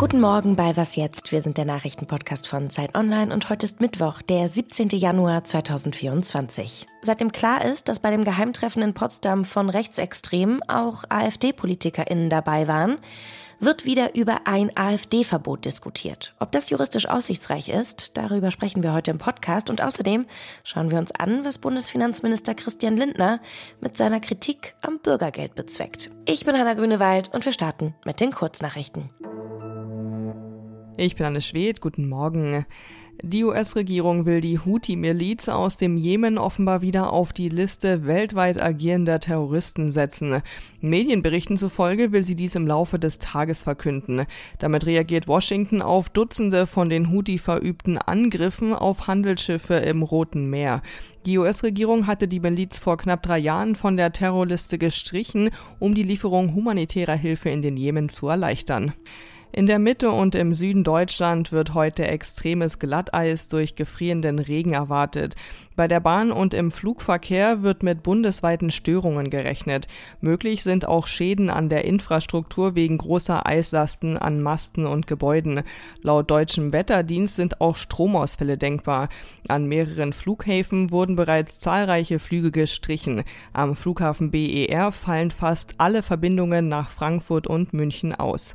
Guten Morgen bei Was jetzt? Wir sind der Nachrichtenpodcast von Zeit Online und heute ist Mittwoch, der 17. Januar 2024. Seitdem klar ist, dass bei dem Geheimtreffen in Potsdam von Rechtsextremen auch AfD-PolitikerInnen dabei waren, wird wieder über ein AfD-Verbot diskutiert. Ob das juristisch aussichtsreich ist, darüber sprechen wir heute im Podcast und außerdem schauen wir uns an, was Bundesfinanzminister Christian Lindner mit seiner Kritik am Bürgergeld bezweckt. Ich bin Hanna Grünewald und wir starten mit den Kurznachrichten. Ich bin Anne Schwedt, guten Morgen. Die US-Regierung will die Houthi-Miliz aus dem Jemen offenbar wieder auf die Liste weltweit agierender Terroristen setzen. Medienberichten zufolge will sie dies im Laufe des Tages verkünden. Damit reagiert Washington auf Dutzende von den Houthi verübten Angriffen auf Handelsschiffe im Roten Meer. Die US-Regierung hatte die Miliz vor knapp drei Jahren von der Terrorliste gestrichen, um die Lieferung humanitärer Hilfe in den Jemen zu erleichtern. In der Mitte und im Süden Deutschland wird heute extremes Glatteis durch gefrierenden Regen erwartet. Bei der Bahn und im Flugverkehr wird mit bundesweiten Störungen gerechnet. Möglich sind auch Schäden an der Infrastruktur wegen großer Eislasten an Masten und Gebäuden. Laut deutschem Wetterdienst sind auch Stromausfälle denkbar. An mehreren Flughäfen wurden bereits zahlreiche Flüge gestrichen. Am Flughafen BER fallen fast alle Verbindungen nach Frankfurt und München aus.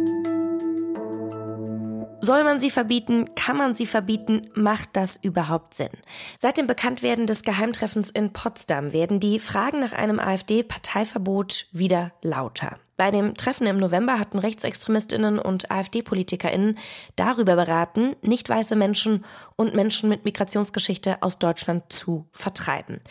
Soll man sie verbieten? Kann man sie verbieten? Macht das überhaupt Sinn? Seit dem Bekanntwerden des Geheimtreffens in Potsdam werden die Fragen nach einem AfD-Parteiverbot wieder lauter. Bei dem Treffen im November hatten Rechtsextremistinnen und AfD-Politikerinnen darüber beraten, nicht weiße Menschen und Menschen mit Migrationsgeschichte aus Deutschland zu vertreiben.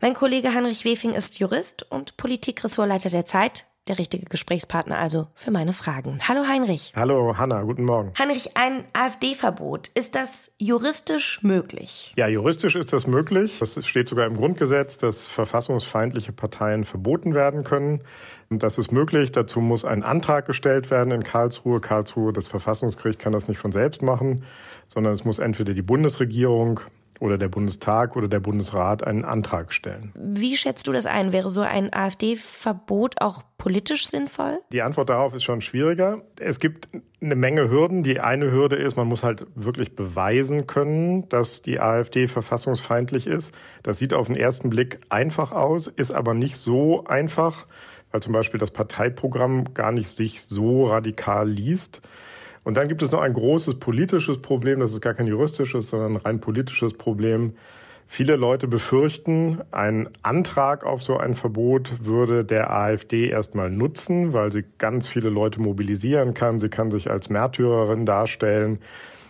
Mein Kollege Heinrich Wefing ist Jurist und Politikressortleiter der Zeit der richtige Gesprächspartner also für meine Fragen. Hallo Heinrich. Hallo Hanna, guten Morgen. Heinrich, ein AfD-Verbot, ist das juristisch möglich? Ja, juristisch ist das möglich. Es steht sogar im Grundgesetz, dass verfassungsfeindliche Parteien verboten werden können. Und das ist möglich. Dazu muss ein Antrag gestellt werden in Karlsruhe. Karlsruhe, das Verfassungsgericht kann das nicht von selbst machen, sondern es muss entweder die Bundesregierung oder der Bundestag oder der Bundesrat einen Antrag stellen. Wie schätzt du das ein? Wäre so ein AfD-Verbot auch politisch sinnvoll? Die Antwort darauf ist schon schwieriger. Es gibt eine Menge Hürden. Die eine Hürde ist, man muss halt wirklich beweisen können, dass die AfD verfassungsfeindlich ist. Das sieht auf den ersten Blick einfach aus, ist aber nicht so einfach, weil zum Beispiel das Parteiprogramm gar nicht sich so radikal liest. Und dann gibt es noch ein großes politisches Problem, das ist gar kein juristisches, sondern ein rein politisches Problem. Viele Leute befürchten, ein Antrag auf so ein Verbot würde der AfD erstmal nutzen, weil sie ganz viele Leute mobilisieren kann. Sie kann sich als Märtyrerin darstellen.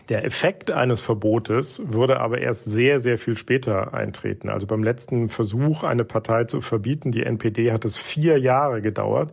Der Effekt eines Verbotes würde aber erst sehr, sehr viel später eintreten. Also beim letzten Versuch, eine Partei zu verbieten, die NPD, hat es vier Jahre gedauert.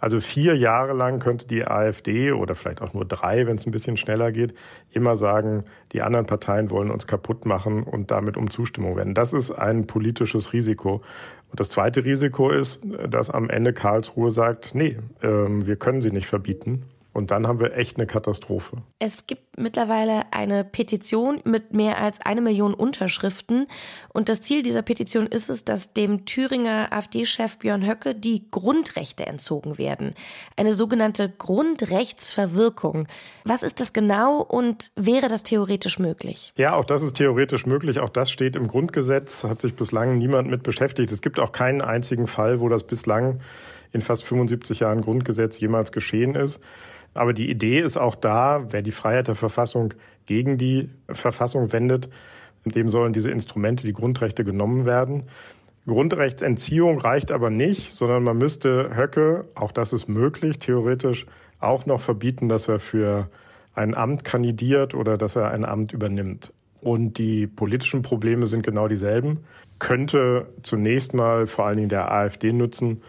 Also vier Jahre lang könnte die AfD oder vielleicht auch nur drei, wenn es ein bisschen schneller geht, immer sagen, die anderen Parteien wollen uns kaputt machen und damit um Zustimmung werden. Das ist ein politisches Risiko. Und das zweite Risiko ist, dass am Ende Karlsruhe sagt, nee, äh, wir können sie nicht verbieten. Und dann haben wir echt eine Katastrophe. Es gibt mittlerweile eine Petition mit mehr als eine Million Unterschriften. Und das Ziel dieser Petition ist es, dass dem Thüringer AfD-Chef Björn Höcke die Grundrechte entzogen werden. Eine sogenannte Grundrechtsverwirkung. Was ist das genau und wäre das theoretisch möglich? Ja, auch das ist theoretisch möglich. Auch das steht im Grundgesetz, hat sich bislang niemand mit beschäftigt. Es gibt auch keinen einzigen Fall, wo das bislang in fast 75 Jahren Grundgesetz jemals geschehen ist. Aber die Idee ist auch da, wer die Freiheit der Verfassung gegen die Verfassung wendet, dem sollen diese Instrumente, die Grundrechte genommen werden. Grundrechtsentziehung reicht aber nicht, sondern man müsste Höcke, auch das ist möglich, theoretisch auch noch verbieten, dass er für ein Amt kandidiert oder dass er ein Amt übernimmt. Und die politischen Probleme sind genau dieselben. Könnte zunächst mal vor allen Dingen der AfD nutzen,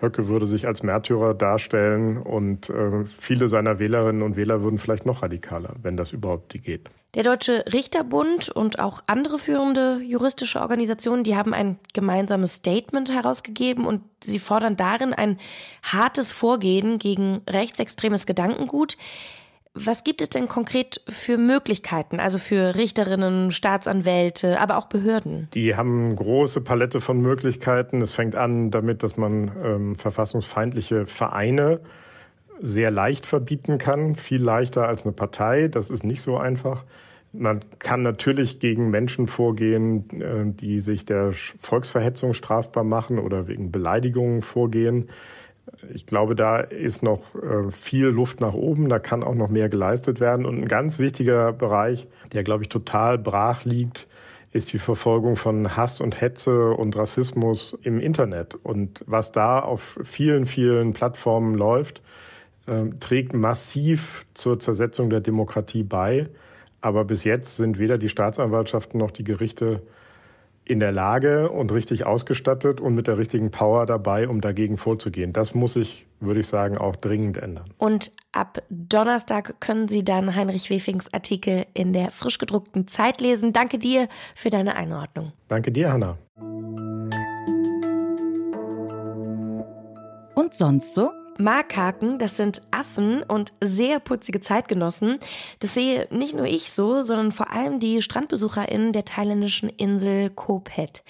Höcke würde sich als Märtyrer darstellen und äh, viele seiner Wählerinnen und Wähler würden vielleicht noch radikaler, wenn das überhaupt geht. Der Deutsche Richterbund und auch andere führende juristische Organisationen, die haben ein gemeinsames Statement herausgegeben und sie fordern darin ein hartes Vorgehen gegen rechtsextremes Gedankengut. Was gibt es denn konkret für Möglichkeiten, also für Richterinnen, Staatsanwälte, aber auch Behörden? Die haben eine große Palette von Möglichkeiten. Es fängt an damit, dass man ähm, verfassungsfeindliche Vereine sehr leicht verbieten kann, viel leichter als eine Partei. Das ist nicht so einfach. Man kann natürlich gegen Menschen vorgehen, äh, die sich der Volksverhetzung strafbar machen oder wegen Beleidigungen vorgehen. Ich glaube, da ist noch äh, viel Luft nach oben. Da kann auch noch mehr geleistet werden. Und ein ganz wichtiger Bereich, der, glaube ich, total brach liegt, ist die Verfolgung von Hass und Hetze und Rassismus im Internet. Und was da auf vielen, vielen Plattformen läuft, äh, trägt massiv zur Zersetzung der Demokratie bei. Aber bis jetzt sind weder die Staatsanwaltschaften noch die Gerichte in der Lage und richtig ausgestattet und mit der richtigen Power dabei, um dagegen vorzugehen. Das muss sich, würde ich sagen, auch dringend ändern. Und ab Donnerstag können Sie dann Heinrich Wefings Artikel in der frisch gedruckten Zeit lesen. Danke dir für deine Einordnung. Danke dir, Hanna. Und sonst so? Markhaken, das sind Affen und sehr putzige Zeitgenossen. Das sehe nicht nur ich so, sondern vor allem die StrandbesucherInnen der thailändischen Insel Koh Phet.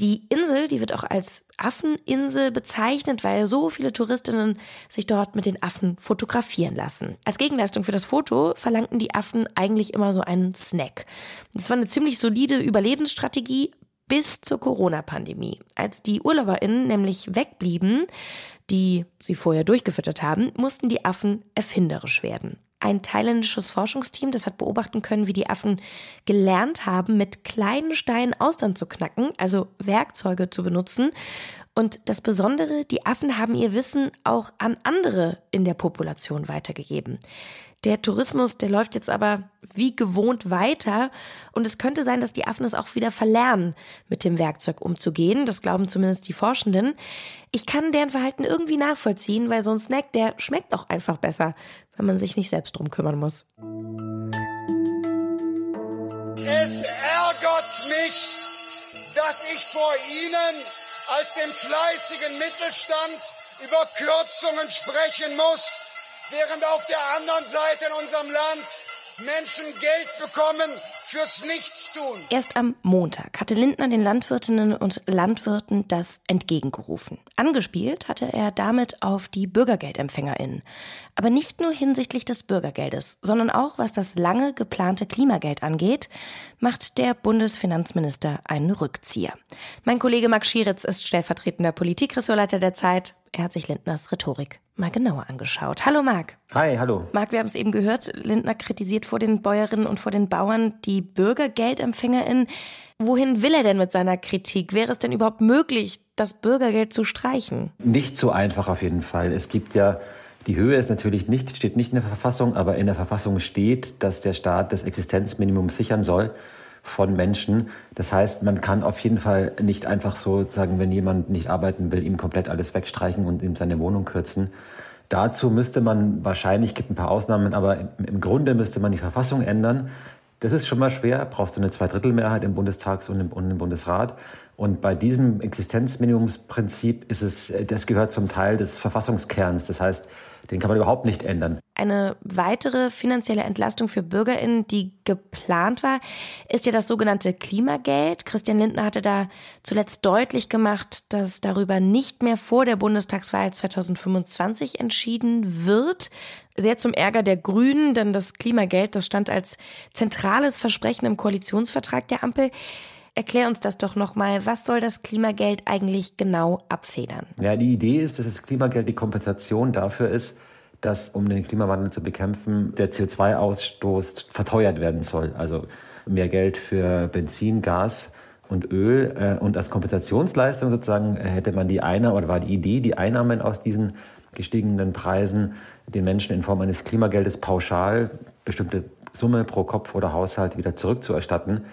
Die Insel, die wird auch als Affeninsel bezeichnet, weil so viele Touristinnen sich dort mit den Affen fotografieren lassen. Als Gegenleistung für das Foto verlangten die Affen eigentlich immer so einen Snack. Das war eine ziemlich solide Überlebensstrategie bis zur Corona-Pandemie. Als die UrlauberInnen nämlich wegblieben, die sie vorher durchgefüttert haben, mussten die Affen erfinderisch werden. Ein thailändisches Forschungsteam, das hat beobachten können, wie die Affen gelernt haben, mit kleinen Steinen Austern zu knacken, also Werkzeuge zu benutzen. Und das Besondere, die Affen haben ihr Wissen auch an andere in der Population weitergegeben. Der Tourismus, der läuft jetzt aber wie gewohnt weiter und es könnte sein, dass die Affen es auch wieder verlernen, mit dem Werkzeug umzugehen. Das glauben zumindest die Forschenden. Ich kann deren Verhalten irgendwie nachvollziehen, weil so ein Snack, der schmeckt auch einfach besser, wenn man sich nicht selbst drum kümmern muss. Es ärgert mich, dass ich vor Ihnen als dem fleißigen Mittelstand über Kürzungen sprechen muss während auf der anderen Seite in unserem Land Menschen Geld bekommen fürs Nichtstun. Erst am Montag hatte Lindner den Landwirtinnen und Landwirten das entgegengerufen. Angespielt hatte er damit auf die BürgergeldempfängerInnen. Aber nicht nur hinsichtlich des Bürgergeldes, sondern auch was das lange geplante Klimageld angeht, macht der Bundesfinanzminister einen Rückzieher. Mein Kollege Max Schieritz ist stellvertretender Politikressortleiter der Zeit. Er hat sich Lindners Rhetorik mal genauer angeschaut. Hallo Marc. Hi, hallo. Marc, wir haben es eben gehört, Lindner kritisiert vor den Bäuerinnen und vor den Bauern die BürgergeldempfängerInnen. Wohin will er denn mit seiner Kritik? Wäre es denn überhaupt möglich, das Bürgergeld zu streichen? Nicht so einfach auf jeden Fall. Es gibt ja die Höhe ist natürlich nicht, steht nicht in der Verfassung, aber in der Verfassung steht, dass der Staat das Existenzminimum sichern soll von Menschen. Das heißt, man kann auf jeden Fall nicht einfach so sagen, wenn jemand nicht arbeiten will, ihm komplett alles wegstreichen und ihm seine Wohnung kürzen. Dazu müsste man wahrscheinlich, gibt ein paar Ausnahmen, aber im Grunde müsste man die Verfassung ändern. Das ist schon mal schwer, brauchst du eine Zweidrittelmehrheit im Bundestag und im, und im Bundesrat. Und bei diesem Existenzminimumsprinzip ist es, das gehört zum Teil des Verfassungskerns. Das heißt, den kann man überhaupt nicht ändern. Eine weitere finanzielle Entlastung für BürgerInnen, die geplant war, ist ja das sogenannte Klimageld. Christian Lindner hatte da zuletzt deutlich gemacht, dass darüber nicht mehr vor der Bundestagswahl 2025 entschieden wird. Sehr zum Ärger der Grünen, denn das Klimageld, das stand als zentrales Versprechen im Koalitionsvertrag der Ampel. Erklär uns das doch nochmal. Was soll das Klimageld eigentlich genau abfedern? Ja, die Idee ist, dass das Klimageld die Kompensation dafür ist, dass, um den Klimawandel zu bekämpfen, der CO2-Ausstoß verteuert werden soll. Also mehr Geld für Benzin, Gas und Öl. Äh, und als Kompensationsleistung sozusagen hätte man die Einnahme, oder war die Idee, die Einnahmen aus diesen gestiegenen Preisen den Menschen in Form eines Klimageldes pauschal bestimmte Summe pro Kopf oder Haushalt wieder zurückzuerstatten.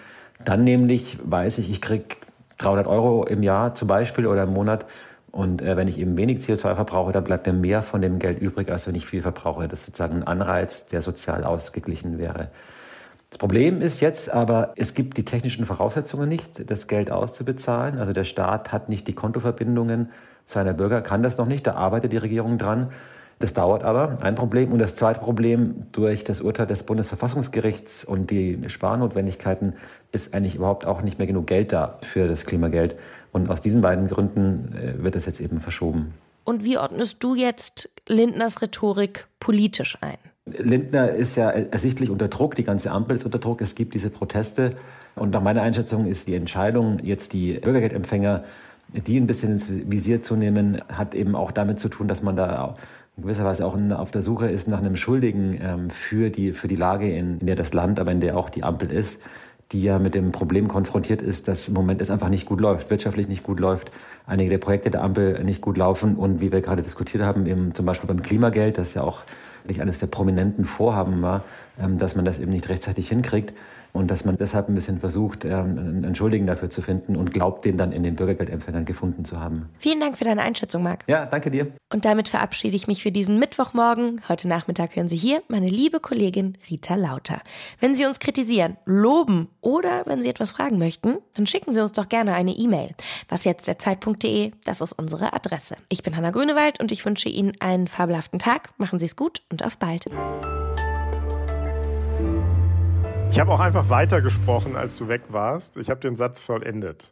Dann nämlich weiß ich, ich kriege 300 Euro im Jahr zum Beispiel oder im Monat. Und äh, wenn ich eben wenig CO2 verbrauche, dann bleibt mir mehr von dem Geld übrig, als wenn ich viel verbrauche. Das ist sozusagen ein Anreiz, der sozial ausgeglichen wäre. Das Problem ist jetzt aber, es gibt die technischen Voraussetzungen nicht, das Geld auszubezahlen. Also der Staat hat nicht die Kontoverbindungen seiner Bürger, kann das noch nicht, da arbeitet die Regierung dran. Das dauert aber, ein Problem. Und das zweite Problem, durch das Urteil des Bundesverfassungsgerichts und die Sparnotwendigkeiten ist eigentlich überhaupt auch nicht mehr genug Geld da für das Klimageld. Und aus diesen beiden Gründen äh, wird es jetzt eben verschoben. Und wie ordnest du jetzt Lindners Rhetorik politisch ein? Lindner ist ja ersichtlich unter Druck, die ganze Ampel ist unter Druck, es gibt diese Proteste. Und nach meiner Einschätzung ist die Entscheidung, jetzt die Bürgergeldempfänger, die ein bisschen ins Visier zu nehmen, hat eben auch damit zu tun, dass man da in gewisser Weise auch auf der Suche ist nach einem Schuldigen ähm, für, die, für die Lage, in, in der das Land, aber in der auch die Ampel ist, die ja mit dem Problem konfrontiert ist, dass im Moment es einfach nicht gut läuft, wirtschaftlich nicht gut läuft, einige der Projekte der Ampel nicht gut laufen und wie wir gerade diskutiert haben, eben zum Beispiel beim Klimageld, das ja auch nicht eines der prominenten Vorhaben war, ähm, dass man das eben nicht rechtzeitig hinkriegt und dass man deshalb ein bisschen versucht, ähm, einen Entschuldigen dafür zu finden und glaubt, den dann in den Bürgergeldempfängern gefunden zu haben. Vielen Dank für deine Einschätzung, Marc. Ja, danke dir. Und damit verabschiede ich mich für diesen Mittwochmorgen. Heute Nachmittag hören Sie hier meine liebe Kollegin Rita Lauter. Wenn Sie uns kritisieren, loben oder wenn Sie etwas fragen möchten, dann schicken Sie uns doch gerne eine E-Mail. Was jetzt der Zeitpunkt.de, das ist unsere Adresse. Ich bin Hanna Grünewald und ich wünsche Ihnen einen fabelhaften Tag. Machen Sie es gut und auf bald. Ich habe auch einfach weitergesprochen, als du weg warst. Ich habe den Satz vollendet.